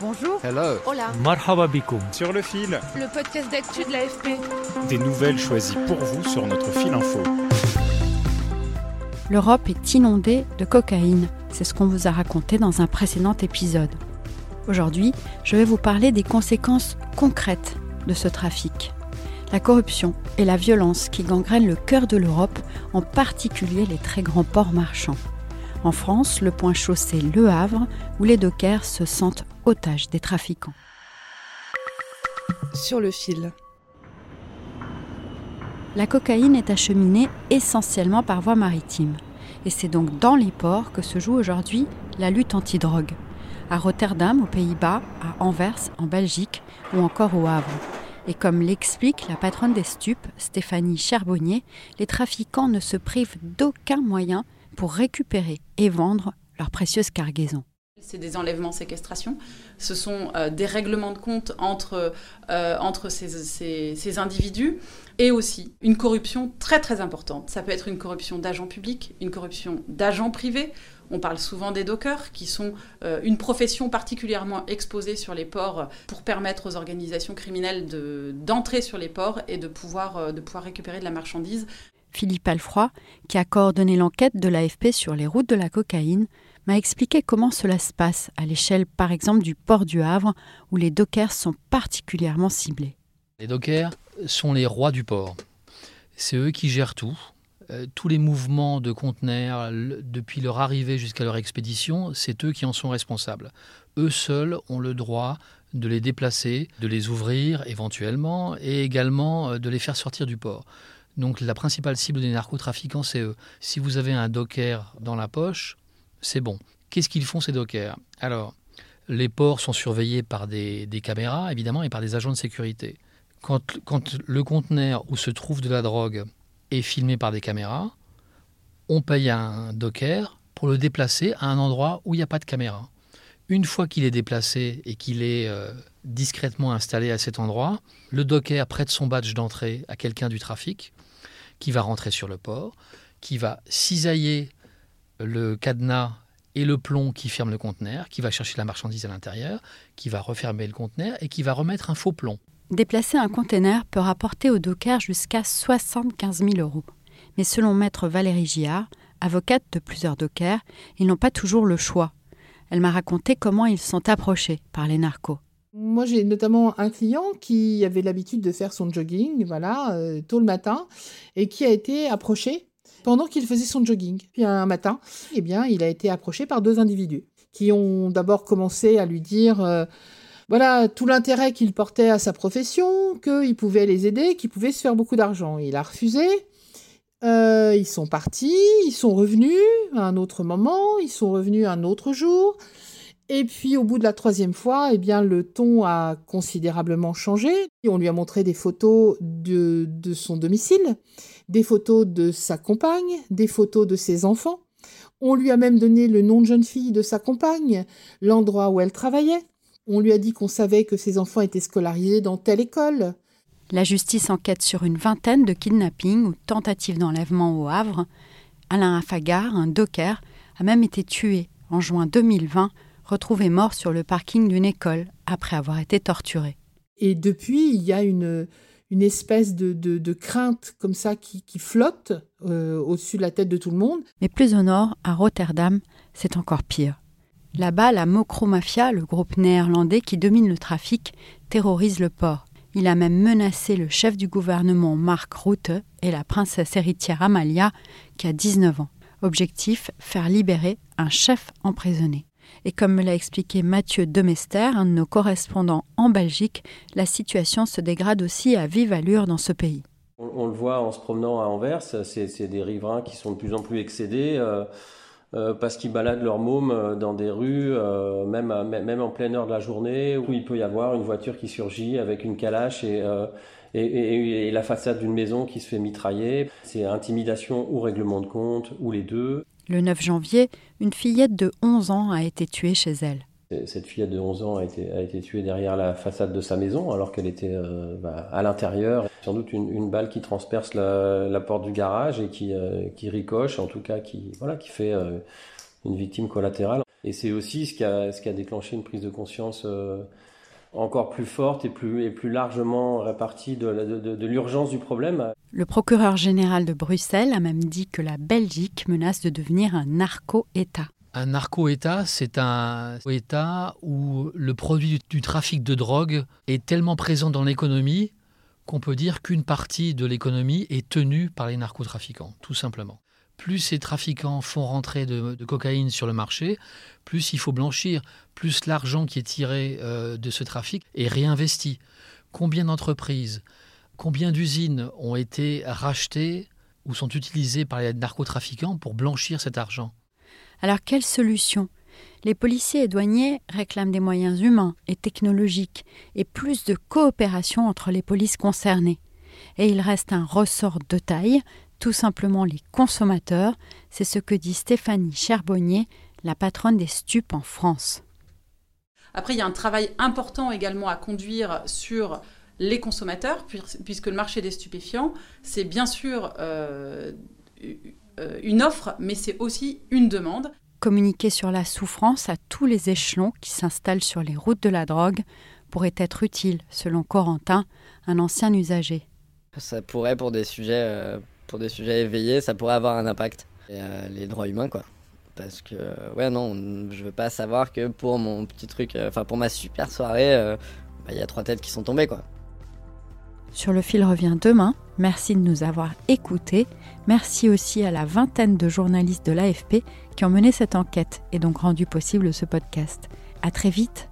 Bonjour. Hello. Hola. Marhaba Sur le fil. Le podcast d'actu de l'AFP. Des nouvelles choisies pour vous sur notre fil info. L'Europe est inondée de cocaïne. C'est ce qu'on vous a raconté dans un précédent épisode. Aujourd'hui, je vais vous parler des conséquences concrètes de ce trafic. La corruption et la violence qui gangrènent le cœur de l'Europe, en particulier les très grands ports marchands. En France, le point chaud c'est Le Havre, où les dockers se sentent otages des trafiquants. Sur le fil. La cocaïne est acheminée essentiellement par voie maritime. Et c'est donc dans les ports que se joue aujourd'hui la lutte antidrogue. À Rotterdam, aux Pays-Bas, à Anvers, en Belgique ou encore au Havre. Et comme l'explique la patronne des stupes, Stéphanie Charbonnier, les trafiquants ne se privent d'aucun moyen pour récupérer et vendre leurs précieuses cargaisons. C'est des enlèvements, séquestrations. Ce sont euh, des règlements de compte entre, euh, entre ces, ces, individus et aussi une corruption très très importante. Ça peut être une corruption d'agents publics, une corruption d'agents privés. On parle souvent des dockers, qui sont euh, une profession particulièrement exposée sur les ports pour permettre aux organisations criminelles d'entrer sur les ports et de pouvoir, de pouvoir récupérer de la marchandise. Philippe Alfroy, qui a coordonné l'enquête de l'AFP sur les routes de la cocaïne, m'a expliqué comment cela se passe à l'échelle par exemple du port du Havre où les dockers sont particulièrement ciblés. Les dockers sont les rois du port. C'est eux qui gèrent tout. Euh, tous les mouvements de conteneurs, depuis leur arrivée jusqu'à leur expédition, c'est eux qui en sont responsables. Eux seuls ont le droit de les déplacer, de les ouvrir éventuellement et également euh, de les faire sortir du port. Donc la principale cible des narcotrafiquants, c'est eux. Si vous avez un docker dans la poche, c'est bon. Qu'est-ce qu'ils font ces dockers? Alors, les ports sont surveillés par des, caméras, évidemment, et par des agents de sécurité. Quand, le conteneur où se trouve de la drogue est filmé par des caméras, on paye un docker pour le déplacer à un endroit où il n'y a pas de caméra. Une fois qu'il est déplacé et qu'il est euh, discrètement installé à cet endroit, le docker prête son badge d'entrée à quelqu'un du trafic qui va rentrer sur le port, qui va cisailler le cadenas et le plomb qui ferme le conteneur, qui va chercher la marchandise à l'intérieur, qui va refermer le conteneur et qui va remettre un faux plomb. Déplacer un conteneur peut rapporter au docker jusqu'à 75 000 euros. Mais selon maître Valérie Giard, avocate de plusieurs dockers, ils n'ont pas toujours le choix. Elle m'a raconté comment ils sont approchés par les narcos. Moi, j'ai notamment un client qui avait l'habitude de faire son jogging, voilà, euh, tôt le matin, et qui a été approché pendant qu'il faisait son jogging. Puis un matin, eh bien, il a été approché par deux individus qui ont d'abord commencé à lui dire euh, voilà tout l'intérêt qu'il portait à sa profession, qu'il pouvait les aider, qu'il pouvait se faire beaucoup d'argent. Il a refusé. Euh, ils sont partis, ils sont revenus à un autre moment, ils sont revenus un autre jour. Et puis au bout de la troisième fois, eh bien le ton a considérablement changé. On lui a montré des photos de, son domicile, des photos de sa compagne, des photos de ses enfants. On lui a même donné le nom de jeune fille de sa compagne, l'endroit où elle travaillait. On lui a dit qu'on savait que ses enfants étaient scolarisés dans telle école. La justice enquête sur une vingtaine de kidnappings ou tentatives d'enlèvement au Havre. Alain Afagar, un docker, a même été tué en juin 2020, retrouvé mort sur le parking d'une école après avoir été torturé. Et depuis, il y a une, une espèce de, de, crainte comme ça qui, qui flotte euh, au-dessus de la tête de tout le monde. Mais plus au nord, à Rotterdam, c'est encore pire. Là-bas, la Mokro Mafia, le groupe néerlandais qui domine le trafic, terrorise le port. Il a même menacé le chef du gouvernement Mark Rutte et la princesse héritière Amalia, qui a 19 ans. Objectif faire libérer un chef emprisonné. Et comme me l'a expliqué Mathieu Demester, un de nos correspondants en Belgique, la situation se dégrade aussi à vive allure dans ce pays. On, le voit en se promenant à Anvers, c'est des riverains qui sont de plus en plus excédés. Euh, euh, parce qu'ils baladent leur môme euh, dans des rues, même, en pleine heure de la journée, où il peut y avoir une voiture qui surgit avec une calache et, et la façade d'une maison qui se fait mitrailler. C'est intimidation ou règlement de compte, ou les deux. Le 9 janvier, une fillette de 11 ans a été tuée chez elle. Cette fillette de 11 ans a été, tuée derrière la façade de sa maison alors qu'elle était euh, bah, à l'intérieur. Sans doute une, balle qui transperce la, porte du garage et qui, euh, qui ricoche, en tout cas qui, voilà, qui fait euh, une victime collatérale. Et c'est aussi ce qui, a, déclenché une prise de conscience encore plus forte et plus, largement répartie de l'urgence du problème. Le procureur général de Bruxelles a même dit que la Belgique menace de devenir un narco-État. Un narco-État, c'est un État où le produit du trafic de drogue est tellement présent dans l'économie qu'on peut dire qu'une partie de l'économie est tenue par les narcotrafiquants, tout simplement. Plus ces trafiquants font rentrer de, cocaïne sur le marché, plus il faut blanchir, plus l'argent qui est tiré euh, de ce trafic est réinvesti. Combien d'entreprises, combien d'usines ont été rachetées ou sont utilisées par les narcotrafiquants pour blanchir cet argent? Alors quelle solution? Les policiers et douaniers réclament des moyens humains et technologiques et plus de coopération entre les polices concernées. Et il reste un ressort de taille, tout simplement les consommateurs, c'est ce que dit Stéphanie Cherbonnier, la patronne des stupes en France. Après, il y a un travail important également à conduire sur les consommateurs, puisque le marché des stupéfiants, c'est bien sûr euh, euh, une offre, mais c'est aussi une demande. Communiquer sur la souffrance à tous les échelons qui s'installent sur les routes de la drogue pourrait être utile, selon Corentin, un ancien usager. Ça pourrait, pour des sujets, euh, pour des sujets éveillés, ça pourrait avoir un impact. Euh, les droits humains, quoi. Parce que, ouais, non, je veux pas savoir que pour mon petit truc, enfin, pour ma super soirée, bah, il y a trois têtes qui sont tombées, quoi. Sur le fil revient demain. Merci de nous avoir écoutés. Merci aussi à la vingtaine de journalistes de l'AFP qui ont mené cette enquête et donc rendu possible ce podcast. À très vite.